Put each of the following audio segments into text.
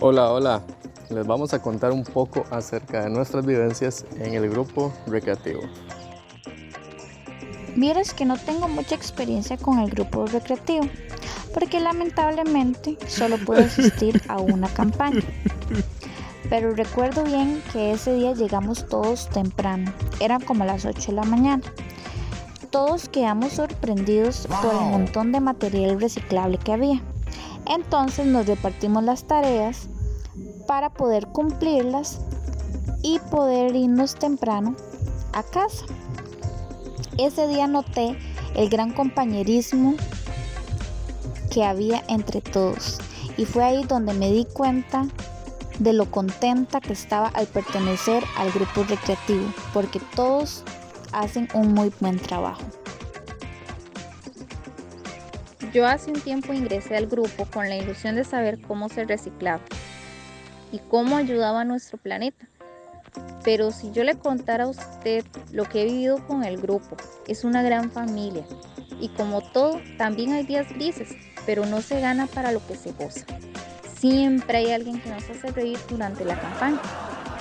Hola, hola. Les vamos a contar un poco acerca de nuestras vivencias en el grupo recreativo. Vieras que no tengo mucha experiencia con el grupo recreativo, porque lamentablemente solo pude asistir a una campaña. Pero recuerdo bien que ese día llegamos todos temprano, eran como las 8 de la mañana. Todos quedamos sorprendidos por el montón de material reciclable que había. Entonces nos repartimos las tareas para poder cumplirlas y poder irnos temprano a casa. Ese día noté el gran compañerismo que había entre todos y fue ahí donde me di cuenta de lo contenta que estaba al pertenecer al grupo recreativo, porque todos hacen un muy buen trabajo. Yo hace un tiempo ingresé al grupo con la ilusión de saber cómo se reciclaba y cómo ayudaba a nuestro planeta. Pero si yo le contara a usted lo que he vivido con el grupo, es una gran familia. Y como todo, también hay días grises, pero no se gana para lo que se goza. Siempre hay alguien que nos hace reír durante la campaña.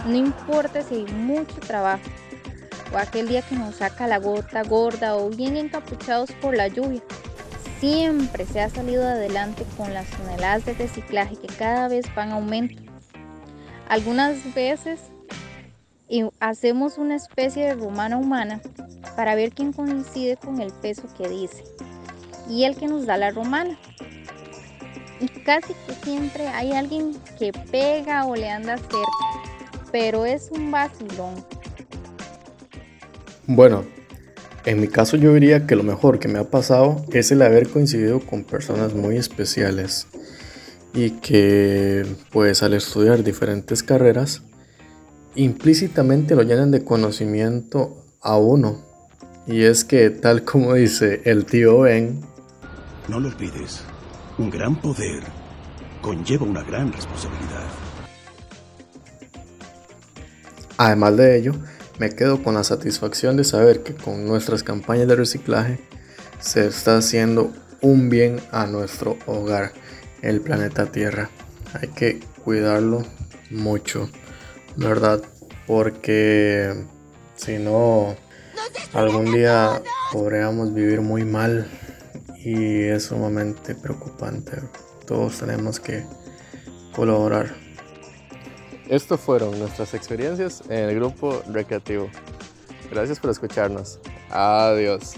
No importa si hay mucho trabajo o aquel día que nos saca la gota gorda o bien encapuchados por la lluvia siempre se ha salido adelante con las toneladas de reciclaje que cada vez van a aumento. Algunas veces hacemos una especie de romana humana para ver quién coincide con el peso que dice y el que nos da la romana. Y casi que siempre hay alguien que pega o le anda cerca, pero es un vacilón. Bueno, en mi caso yo diría que lo mejor que me ha pasado es el haber coincidido con personas muy especiales y que pues al estudiar diferentes carreras implícitamente lo llenan de conocimiento a uno. Y es que tal como dice el tío Ben, no lo olvides, un gran poder conlleva una gran responsabilidad. Además de ello, me quedo con la satisfacción de saber que con nuestras campañas de reciclaje se está haciendo un bien a nuestro hogar, el planeta Tierra. Hay que cuidarlo mucho, ¿verdad? Porque si no, algún día podríamos vivir muy mal y es sumamente preocupante. Todos tenemos que colaborar. Estas fueron nuestras experiencias en el grupo recreativo. Gracias por escucharnos. Adiós.